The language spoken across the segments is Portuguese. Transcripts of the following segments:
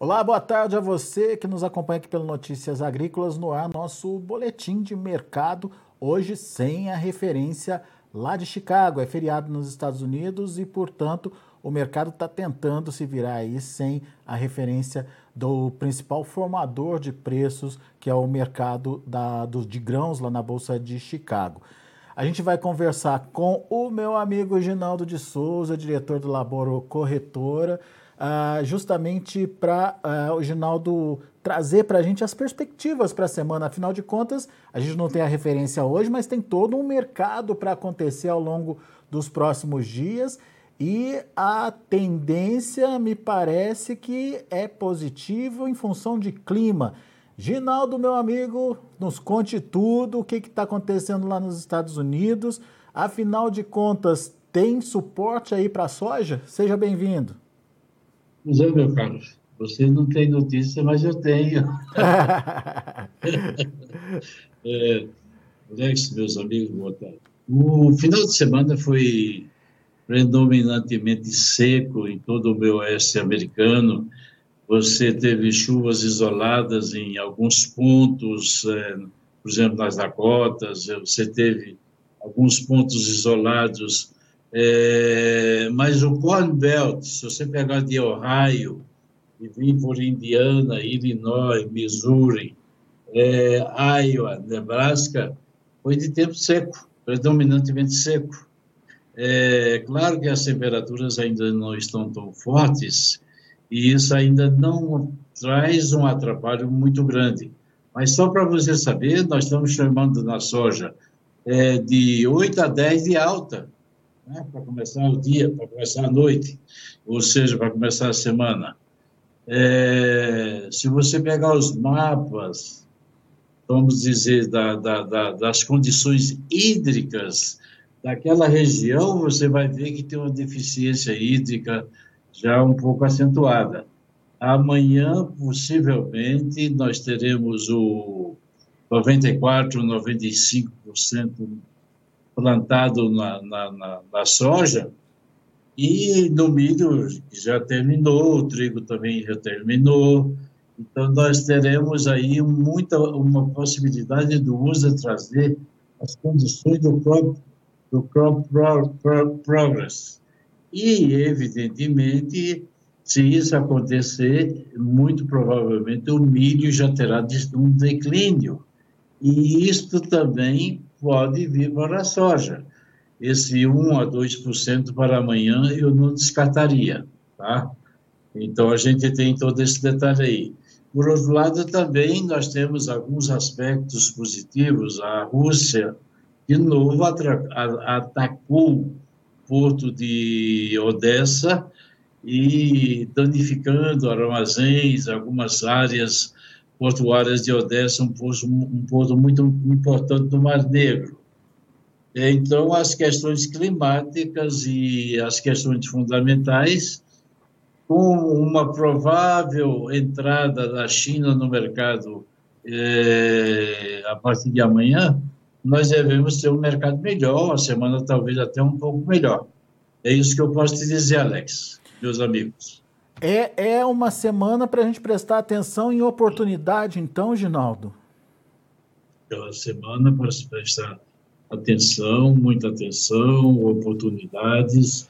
Olá, boa tarde a você que nos acompanha aqui pelo Notícias Agrícolas no ar, nosso boletim de mercado, hoje sem a referência lá de Chicago. É feriado nos Estados Unidos e, portanto, o mercado está tentando se virar aí sem a referência do principal formador de preços, que é o mercado da, do, de grãos lá na Bolsa de Chicago. A gente vai conversar com o meu amigo Ginaldo de Souza, diretor do Laboro Corretora, uh, justamente para ah, o Ginaldo trazer para a gente as perspectivas para a semana. Afinal de contas, a gente não tem a referência hoje, mas tem todo um mercado para acontecer ao longo dos próximos dias. E a tendência me parece que é positivo em função de clima. Ginaldo, meu amigo, nos conte tudo, o que está acontecendo lá nos Estados Unidos. Afinal de contas, tem suporte aí para soja? Seja bem-vindo. Pois é, meu Carlos. Você não tem notícia, mas eu tenho. é, Alex, meus amigos, boa tarde. O final de semana foi predominantemente seco em todo o meu oeste americano. Você teve chuvas isoladas em alguns pontos, é, por exemplo, nas Dakotas, você teve alguns pontos isolados é, mas o Corn Belt, se você pegar de Ohio e vir por Indiana, Illinois, Missouri, é, Iowa, Nebraska, foi de tempo seco, predominantemente seco. É claro que as temperaturas ainda não estão tão fortes e isso ainda não traz um atrapalho muito grande. Mas só para você saber, nós estamos chamando na soja é, de 8 a 10 de alta né, para começar o dia, para começar a noite, ou seja, para começar a semana. É, se você pegar os mapas, vamos dizer, da, da, da, das condições hídricas daquela região, você vai ver que tem uma deficiência hídrica já um pouco acentuada. Amanhã, possivelmente, nós teremos o 94, 95% plantado na, na, na, na soja, e no milho já terminou, o trigo também já terminou. Então, nós teremos aí muita, uma possibilidade do uso trazer as condições do crop, do crop pro, pro, progress. E, evidentemente, se isso acontecer, muito provavelmente o milho já terá um declínio. E isto também pode vir para a soja. Esse 1 a 2% para amanhã eu não descartaria, tá? Então a gente tem todo esse detalhe aí. Por outro lado, também nós temos alguns aspectos positivos. A Rússia, de novo, atacou porto de Odessa e danificando armazéns, algumas áreas portuárias de Odessa, um porto, um porto muito importante do Mar Negro. Então, as questões climáticas e as questões fundamentais, com uma provável entrada da China no mercado é, a partir de amanhã, nós devemos ter um mercado melhor, a semana talvez até um pouco melhor. É isso que eu posso te dizer, Alex, meus amigos. É, é uma semana para a gente prestar atenção em oportunidade, então, Ginaldo? É uma semana para se prestar atenção, muita atenção, oportunidades,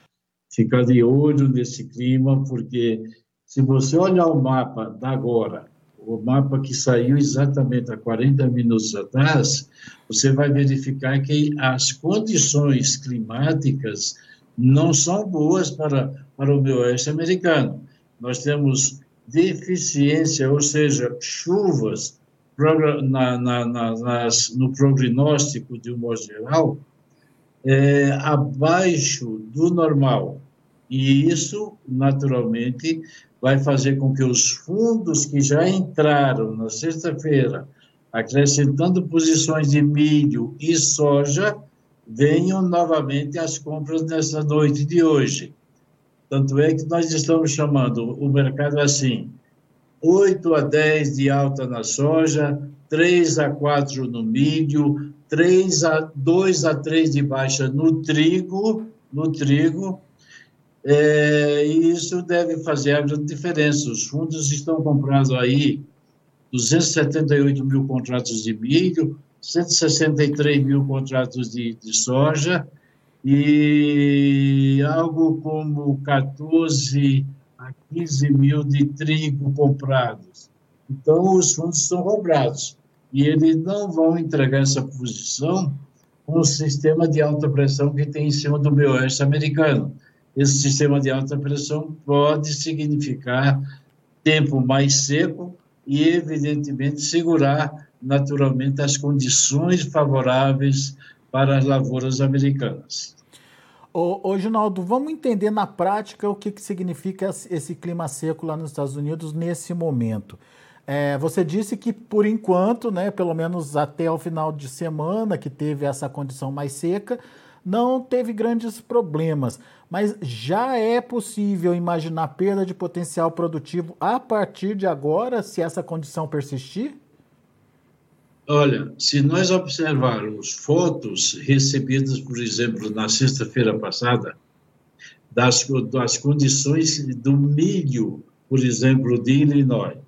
ficar de olho nesse clima, porque se você olhar o mapa da agora, o mapa que saiu exatamente há 40 minutos atrás, você vai verificar que as condições climáticas não são boas para, para o meio oeste americano nós temos deficiência, ou seja, chuvas na, na, na, nas, no prognóstico, de um modo geral, é, abaixo do normal. E isso, naturalmente, vai fazer com que os fundos que já entraram na sexta-feira, acrescentando posições de milho e soja, venham novamente às compras nessa noite de hoje. Tanto é que nós estamos chamando o mercado assim: 8 a 10 de alta na soja, 3 a 4 no milho, 3 a 2 a 3 de baixa no trigo, no trigo. é, e isso deve fazer a grande diferença. Os fundos estão comprando aí 278 mil contratos de milho, 163 mil contratos de, de soja e algo como 14 a 15 mil de trigo comprados. Então, os fundos estão cobrados e eles não vão entregar essa posição com o sistema de alta pressão que tem em cima do meio oeste americano. Esse sistema de alta pressão pode significar tempo mais seco e, evidentemente, segurar naturalmente as condições favoráveis para as lavouras americanas. Ô, Ginaldo, vamos entender na prática o que, que significa esse clima seco lá nos Estados Unidos nesse momento. É, você disse que, por enquanto, né, pelo menos até o final de semana, que teve essa condição mais seca, não teve grandes problemas. Mas já é possível imaginar perda de potencial produtivo a partir de agora, se essa condição persistir? Olha, se nós observarmos fotos recebidas, por exemplo, na sexta-feira passada, das, das condições do milho, por exemplo, de Illinois,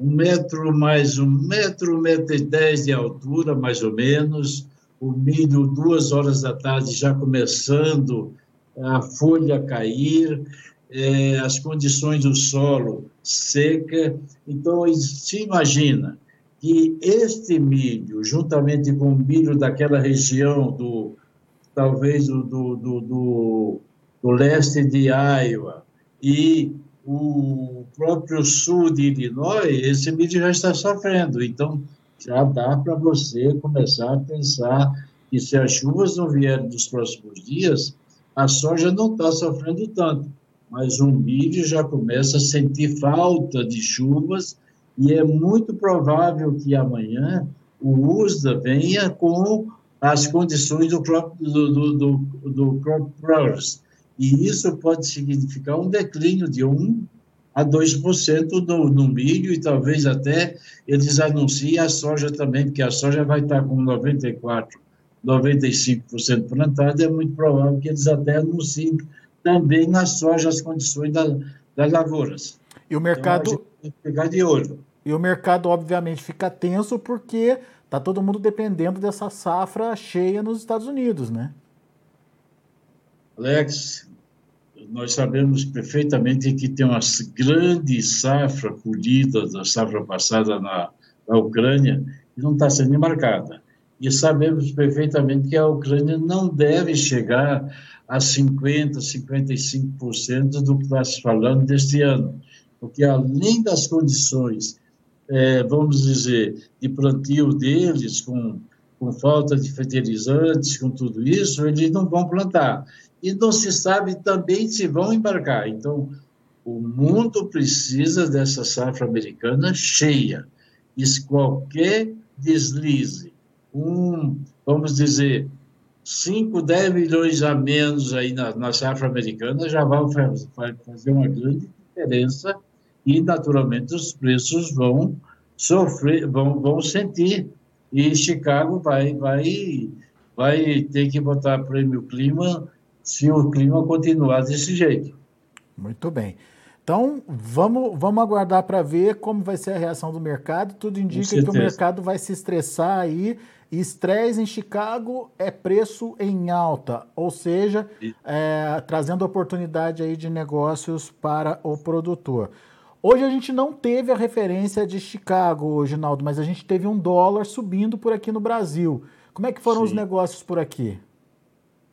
um metro mais um metro, um metro e dez de altura, mais ou menos, o milho duas horas da tarde já começando a folha cair, é, as condições do solo seca. Então, se imagina que este milho, juntamente com o milho daquela região do talvez do, do, do, do, leste de Iowa e o próprio sul de Illinois, esse milho já está sofrendo. Então, já dá para você começar a pensar que se as chuvas não vierem nos próximos dias, a soja não está sofrendo tanto, mas o milho já começa a sentir falta de chuvas e é muito provável que amanhã o USDA venha com as condições do crop, do, do, do, crop progress, e isso pode significar um declínio de 1 a 2% no, no milho e talvez até eles anunciem a soja também, porque a soja vai estar com 94%, 95% plantada, é muito provável que eles até anunciem também na soja as condições da, das lavouras. E o mercado. Então, tem que pegar de olho. E o mercado, obviamente, fica tenso porque está todo mundo dependendo dessa safra cheia nos Estados Unidos, né? Alex, nós sabemos perfeitamente que tem uma grande safra colhida da safra passada na, na Ucrânia e não está sendo embarcada. E sabemos perfeitamente que a Ucrânia não deve chegar a 50%, 55% do que está se falando deste ano, porque além das condições, é, vamos dizer, de plantio deles, com, com falta de fertilizantes, com tudo isso, eles não vão plantar e não se sabe também se vão embarcar. Então, o mundo precisa dessa safra americana cheia. E qualquer deslize, um, vamos dizer, 5, 10 milhões a menos aí na, na safra americana já vai fazer uma grande diferença e, naturalmente, os preços vão sofrer, vão, vão sentir. E Chicago vai, vai, vai ter que botar prêmio clima se o clima continuar desse jeito. Muito bem. Então, vamos, vamos aguardar para ver como vai ser a reação do mercado. Tudo indica que o mercado vai se estressar aí. estresse em Chicago é preço em alta, ou seja, é, trazendo oportunidade aí de negócios para o produtor. Hoje a gente não teve a referência de Chicago, Ginaldo, mas a gente teve um dólar subindo por aqui no Brasil. Como é que foram Sim. os negócios por aqui?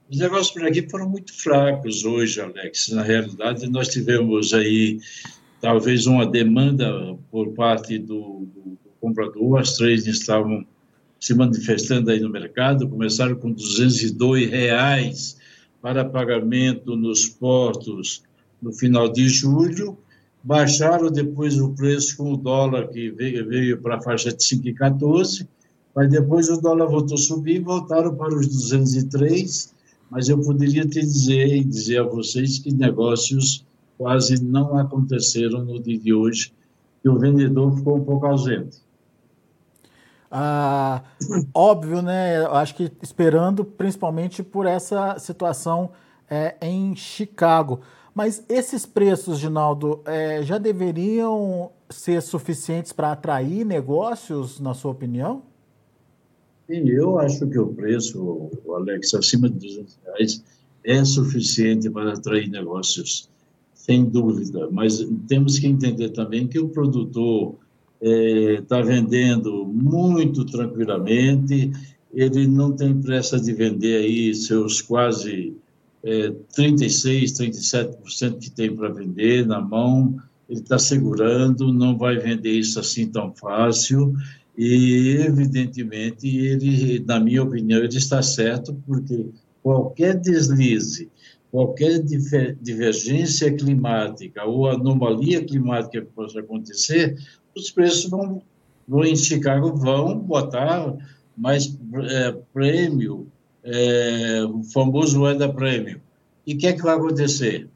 Os negócios por aqui foram muito fracos hoje, Alex. Na realidade, nós tivemos aí talvez uma demanda por parte do, do, do comprador. As três estavam se manifestando aí no mercado. Começaram com 202 reais para pagamento nos portos no final de julho. Baixaram depois o preço com o dólar que veio, veio para a faixa de 5,14, mas depois o dólar voltou a subir e voltaram para os 203 mas eu poderia te dizer e dizer a vocês que negócios quase não aconteceram no dia de hoje, que o vendedor ficou um pouco ausente. Ah, óbvio, né? Acho que esperando principalmente por essa situação é, em Chicago. Mas esses preços, Ginaldo, é, já deveriam ser suficientes para atrair negócios, na sua opinião? Sim, eu acho que o preço, Alex, acima de 200 reais é suficiente para atrair negócios, sem dúvida. Mas temos que entender também que o produtor está é, vendendo muito tranquilamente, ele não tem pressa de vender aí seus quase é, 36, 37% que tem para vender na mão, ele está segurando, não vai vender isso assim tão fácil, e evidentemente ele, na minha opinião, ele está certo, porque qualquer deslize, qualquer divergência climática ou anomalia climática que possa acontecer, os preços vão, vão em Chicago vão botar mais é, prêmio, é, o famoso Weather Prêmio. E o que é que vai acontecer?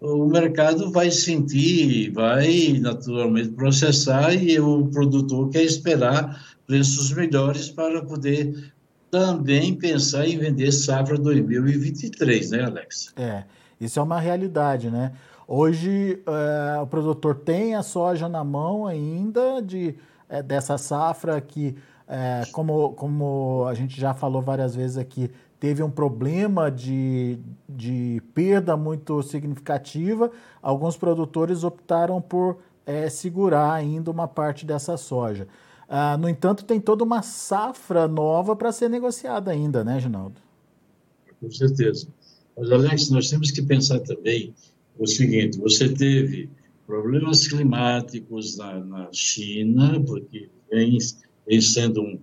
O mercado vai sentir, vai naturalmente processar e o produtor quer esperar preços melhores para poder também pensar em vender safra 2023, né, Alex? É, isso é uma realidade, né? Hoje é, o produtor tem a soja na mão ainda de, é, dessa safra que, é, como, como a gente já falou várias vezes aqui, teve um problema de, de perda muito significativa. Alguns produtores optaram por é, segurar ainda uma parte dessa soja. Ah, no entanto, tem toda uma safra nova para ser negociada ainda, né, Ginaldo? Com certeza. Mas, Alex, nós temos que pensar também o seguinte: você teve problemas climáticos na, na China, porque vem, vem sendo um,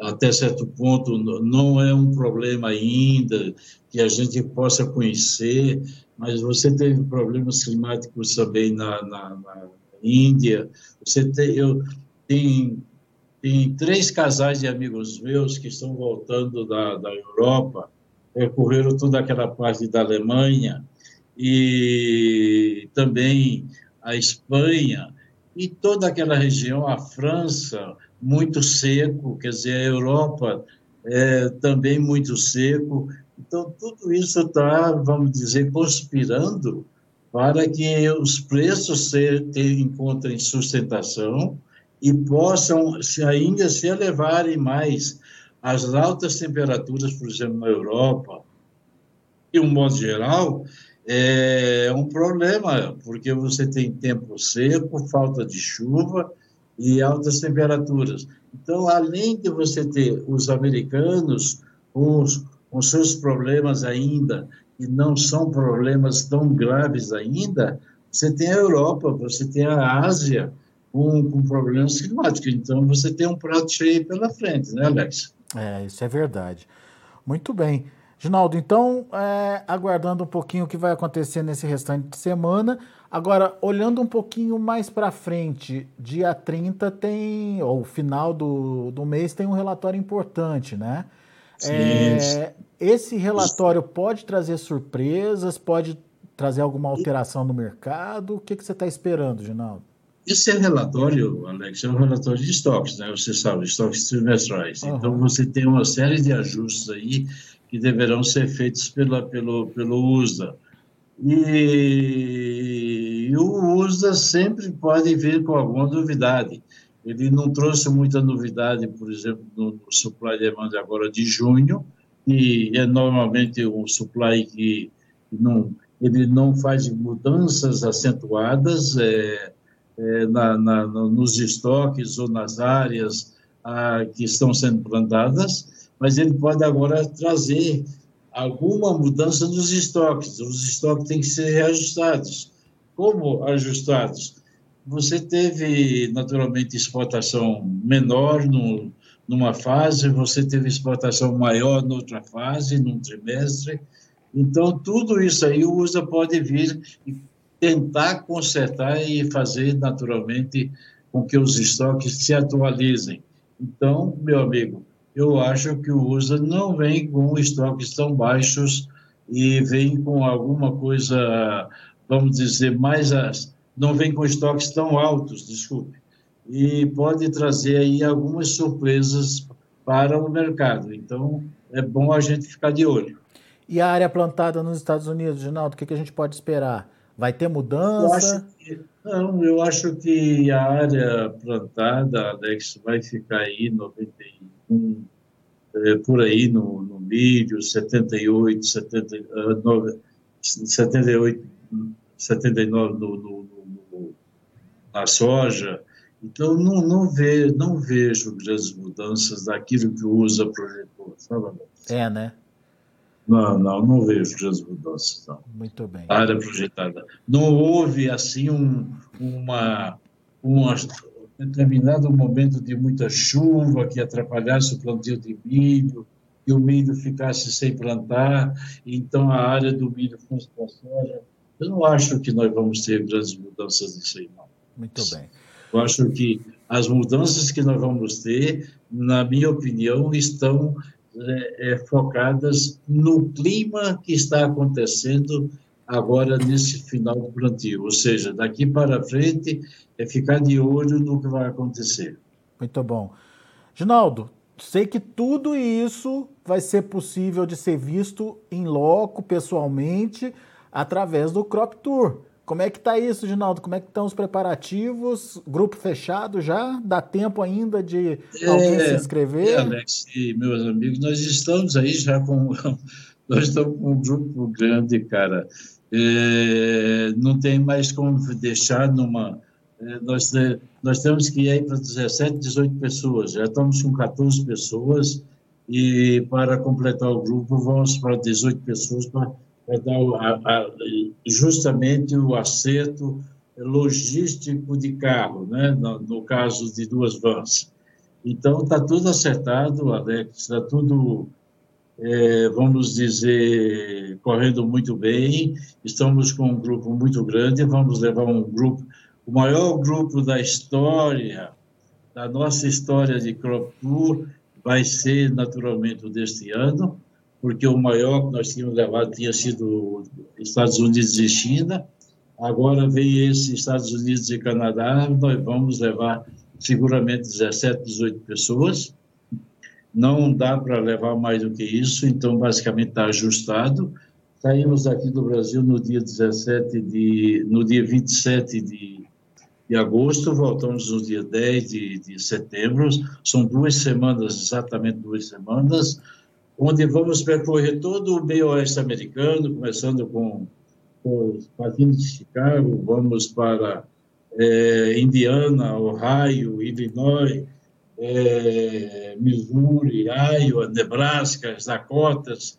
até certo ponto, não é um problema ainda que a gente possa conhecer, mas você teve problemas climáticos também na, na, na Índia. Você tem, eu, tem, tem três casais de amigos meus que estão voltando da, da Europa, percorreram toda aquela parte da Alemanha, e também a Espanha e toda aquela região, a França, muito seco, quer dizer, a Europa é, também muito seco. Então, tudo isso está, vamos dizer, conspirando para que os preços se, encontrem sustentação e possam se ainda se elevarem mais as altas temperaturas, por exemplo, na Europa, de um modo geral, é um problema, porque você tem tempo seco, falta de chuva e altas temperaturas. Então, além de você ter os americanos com os, com seus problemas ainda, e não são problemas tão graves ainda, você tem a Europa, você tem a Ásia com, com problemas climáticos. Então, você tem um prato cheio pela frente, né, Alex? É, isso é verdade. Muito bem. Ginaldo, então, é, aguardando um pouquinho o que vai acontecer nesse restante de semana. Agora, olhando um pouquinho mais para frente, dia 30 tem, ou final do, do mês, tem um relatório importante, né? Sim. É, esse relatório pode trazer surpresas, pode trazer alguma alteração no mercado? O que, que você está esperando, Ginaldo? Esse relatório, Alex, é um relatório de estoques, né? Você sabe, estoques trimestrais. Uhum. Então, você tem uma série de ajustes aí que deverão ser feitos pela, pelo, pelo USDA. E, e o USDA sempre pode vir com alguma novidade. Ele não trouxe muita novidade, por exemplo, no, supply demand agora de junho, e é normalmente um supply que não, ele não faz mudanças acentuadas é, é, na, na, nos estoques ou nas áreas ah, que estão sendo plantadas, mas ele pode agora trazer alguma mudança nos estoques. Os estoques têm que ser reajustados. Como ajustados? Você teve, naturalmente, exportação menor no, numa fase, você teve exportação maior noutra fase, num trimestre. Então, tudo isso aí o USA pode vir e tentar consertar e fazer, naturalmente, com que os estoques se atualizem. Então, meu amigo, eu acho que o USA não vem com estoques tão baixos e vem com alguma coisa, vamos dizer, mais. Não vem com estoques tão altos, desculpe. E pode trazer aí algumas surpresas para o mercado. Então, é bom a gente ficar de olho. E a área plantada nos Estados Unidos, Ginaldo, o que, a gente pode esperar? Vai ter mudança? Eu que, não, eu acho que a área plantada, Alex, vai ficar aí 91, é, por aí no, no milho, 78, 79, 78, 79 no, no, no, na soja. Então, não, não, ve, não vejo grandes mudanças daquilo que USA projetou, sabe? É, né? Não, não, não vejo grandes mudanças, não. Muito bem. A área projetada. Não houve, assim, um, uma, uma determinado momento de muita chuva que atrapalhasse o plantio de milho, que o milho ficasse sem plantar, então a área do milho fosse para a soja. Eu não acho que nós vamos ter grandes mudanças nisso aí, não. Muito bem. Eu acho que as mudanças que nós vamos ter, na minha opinião, estão é, é, focadas no clima que está acontecendo agora nesse final do plantio. Ou seja, daqui para frente é ficar de olho no que vai acontecer. Muito bom. Ginaldo, sei que tudo isso vai ser possível de ser visto em loco, pessoalmente, através do Crop Tour. Como é que está isso, Ginaldo? Como é que estão os preparativos? Grupo fechado já? Dá tempo ainda de alguém é, se inscrever? É, Alex e meus amigos, nós estamos aí já com nós estamos com um grupo grande, cara. É, não tem mais como deixar numa é, nós nós temos que ir aí para 17, 18 pessoas. Já estamos com 14 pessoas e para completar o grupo vamos para 18 pessoas para é dar a, a, justamente o acerto logístico de carro, né? no, no caso de duas vans. Então, está tudo acertado, Alex, está tudo, é, vamos dizer, correndo muito bem. Estamos com um grupo muito grande, vamos levar um grupo, o maior grupo da história, da nossa história de Crop Tour, vai ser naturalmente deste ano porque o maior que nós tínhamos levado tinha sido Estados Unidos e China. Agora vem esse Estados Unidos e Canadá, nós vamos levar seguramente 17, 18 pessoas. Não dá para levar mais do que isso, então basicamente está ajustado. Saímos aqui do Brasil no dia 17 de, no dia 27 de, de agosto, voltamos no dia 10 de, de setembro. São duas semanas, exatamente duas semanas onde vamos percorrer todo o meio oeste americano, começando com, os patins de Chicago, vamos para é, Indiana, Ohio, Illinois, é, Missouri, Iowa, Nebraska, as Dakotas,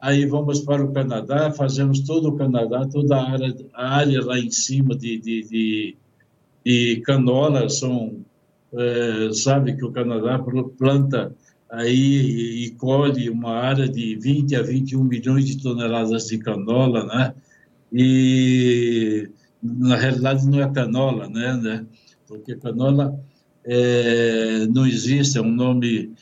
aí vamos para o Canadá, fazemos todo o Canadá, toda a área, a área lá em cima de, de, de, de canola, são, é, sabe que o Canadá planta aí e colhe uma área de 20 a 21 milhões de toneladas de canola, né? E na realidade não é canola, né? né? Porque canola é, não existe, é um nome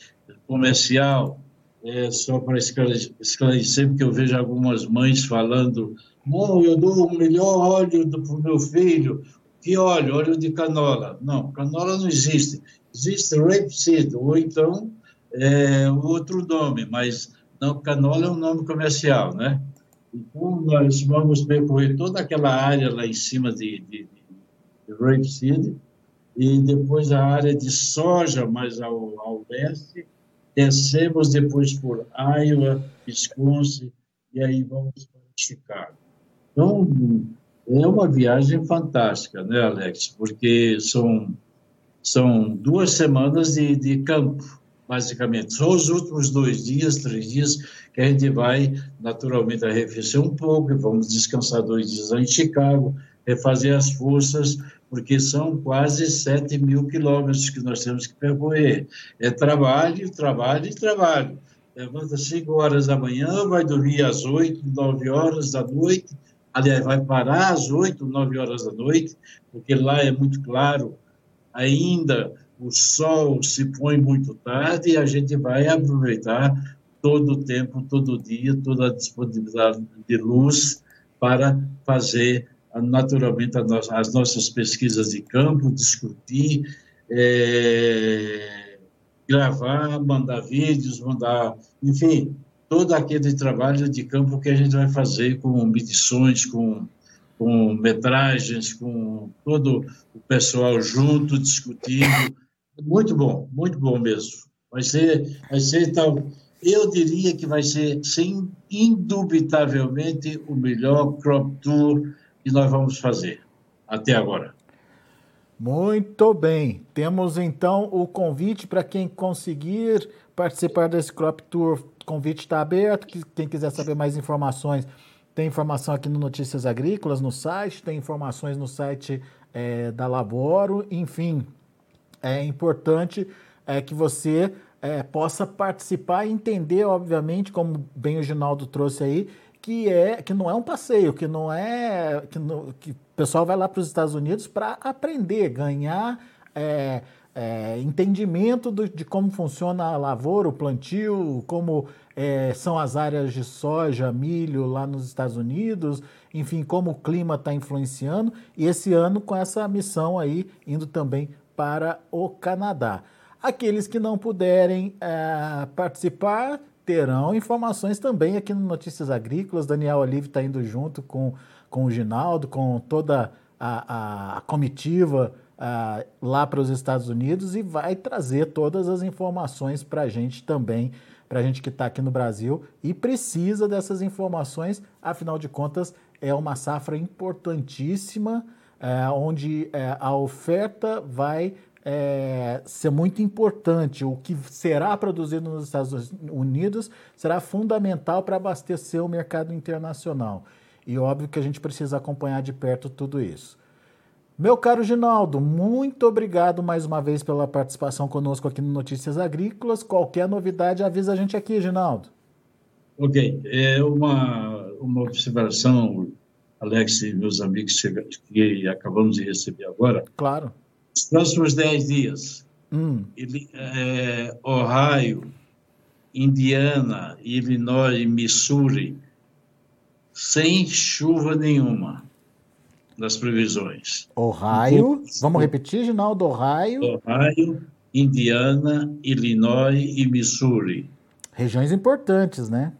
comercial. É só para esclarecer, porque eu vejo algumas mães falando: não, eu dou o melhor óleo para o meu filho. Que óleo? Óleo de canola. Não, canola não existe. Existe rapeseed, ou então é outro nome, mas não, canola é um nome comercial, né? Então, nós vamos percorrer toda aquela área lá em cima de, de, de e depois a área de soja mais ao, ao leste, descemos depois por Iowa, Wisconsin e aí vamos para Chicago. Então, é uma viagem fantástica, né, Alex? Porque são, são duas semanas de, de campo, basicamente. Só os últimos dois dias, três dias, que a gente vai naturalmente arrefecer um pouco, vamos descansar dois dias lá em Chicago, refazer as forças, porque são quase 7 mil quilômetros que nós temos que percorrer. É trabalho, trabalho e trabalho. Levanta 5 horas da manhã, vai dormir às 8, 9 horas da noite, aliás, vai parar às 8, 9 horas da noite, porque lá é muito claro ainda o sol se põe muito tarde e a gente vai aproveitar todo o tempo, todo o dia, toda a disponibilidade de luz para fazer naturalmente as nossas pesquisas de campo, discutir, é, gravar, mandar vídeos, mandar, enfim, todo aquele trabalho de campo que a gente vai fazer com medições, com, com metragens, com todo o pessoal junto, discutindo. Muito bom, muito bom mesmo. Vai ser, vai ser tal. Eu diria que vai ser, sim, indubitavelmente, o melhor crop tour que nós vamos fazer até agora. Muito bem. Temos então o convite para quem conseguir participar desse crop tour. O convite está aberto. Quem quiser saber mais informações, tem informação aqui no Notícias Agrícolas, no site, tem informações no site é, da Laboro. Enfim, é importante é, que você é, possa participar e entender, obviamente, como bem o Ginaldo trouxe aí, que é que não é um passeio, que não é que, que o pessoal vai lá para os Estados Unidos para aprender, ganhar é, é, entendimento do, de como funciona a lavoura, o plantio, como é, são as áreas de soja, milho lá nos Estados Unidos, enfim, como o clima está influenciando, e esse ano com essa missão aí indo também para o Canadá. Aqueles que não puderem é, participar terão informações também aqui no Notícias Agrícolas. Daniel Olive está indo junto com, com o Ginaldo, com toda a, a comitiva uh, lá para os Estados Unidos e vai trazer todas as informações para a gente também, para a gente que está aqui no Brasil e precisa dessas informações, afinal de contas, é uma safra importantíssima, onde uh, a oferta vai é, ser muito importante. O que será produzido nos Estados Unidos será fundamental para abastecer o mercado internacional. E óbvio que a gente precisa acompanhar de perto tudo isso. Meu caro Ginaldo, muito obrigado mais uma vez pela participação conosco aqui no Notícias Agrícolas. Qualquer novidade, avisa a gente aqui, Ginaldo. Ok. É uma, uma observação, Alex e meus amigos que acabamos de receber agora. Claro. Os próximos 10 dias, hum. ele, é, Ohio, Indiana, Illinois Missouri, sem chuva nenhuma das previsões. Ohio, vamos repetir, Ginaldo, Ohio. Ohio, Indiana, Illinois e Missouri. Regiões importantes, né?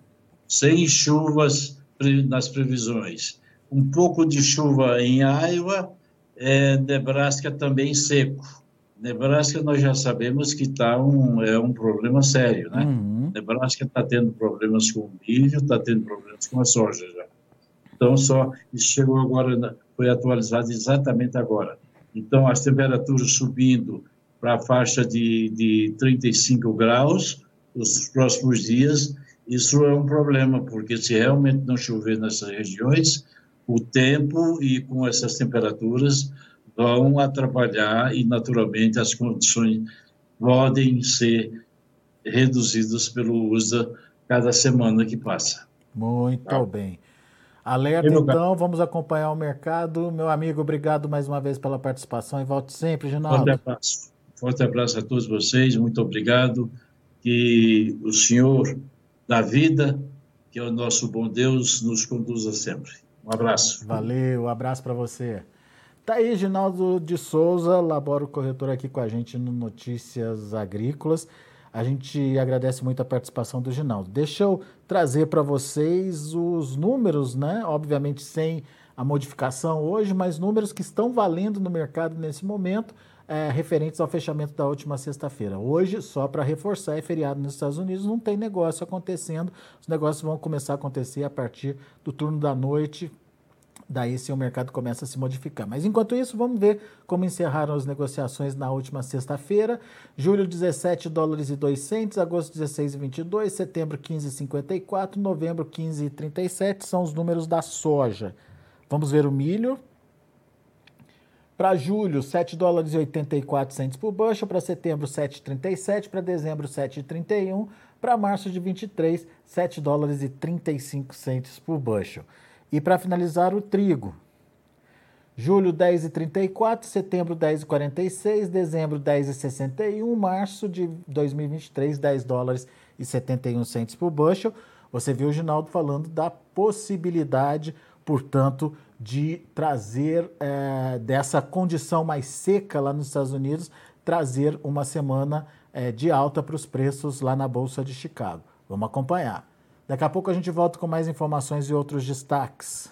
Sem chuvas nas previsões. Um pouco de chuva em Iowa, é, Nebraska também seco. Nebraska nós já sabemos que tá um, é um problema sério, né? Uhum. Nebraska está tendo problemas com o milho, está tendo problemas com a soja já. Então, só isso chegou agora, foi atualizado exatamente agora. Então, as temperaturas subindo para a faixa de, de 35 graus nos próximos dias, isso é um problema, porque se realmente não chover nessas regiões, o tempo e com essas temperaturas vão atrapalhar e, naturalmente, as condições podem ser reduzidas pelo uso cada semana que passa. Muito tá. bem. Alerta, então, vamos acompanhar o mercado. Meu amigo, obrigado mais uma vez pela participação e volte sempre, Ginaldo. Forte abraço. Forte abraço a todos vocês, muito obrigado. Que o Senhor da vida, que é o nosso bom Deus, nos conduza sempre. Um abraço. Valeu, um abraço para você. Tá aí, Ginaldo de Souza, labora o corretor aqui com a gente no Notícias Agrícolas. A gente agradece muito a participação do Ginaldo. Deixa eu trazer para vocês os números, né? Obviamente sem a modificação hoje, mas números que estão valendo no mercado nesse momento, é, referentes ao fechamento da última sexta-feira. Hoje, só para reforçar, é feriado nos Estados Unidos, não tem negócio acontecendo. Os negócios vão começar a acontecer a partir do turno da noite, daí sim o mercado começa a se modificar. Mas enquanto isso, vamos ver como encerraram as negociações na última sexta-feira. Julho 17 dólares e 2 centes, agosto 16 e 22, setembro 15 e 54, novembro 15 e 37 são os números da soja. Vamos ver o milho. Para julho, 7 dólares e 84 centes por bushel, para setembro 7,37, para dezembro 7,31, para março de 23, 7 dólares e 35 centes por bushel. E para finalizar, o trigo. Julho 10,34, setembro 10,46, dezembro 10,61, março de 2023, 10 dólares e 71 centos por bushel. Você viu o Ginaldo falando da possibilidade, portanto, de trazer é, dessa condição mais seca lá nos Estados Unidos, trazer uma semana é, de alta para os preços lá na Bolsa de Chicago. Vamos acompanhar. Daqui a pouco a gente volta com mais informações e outros destaques.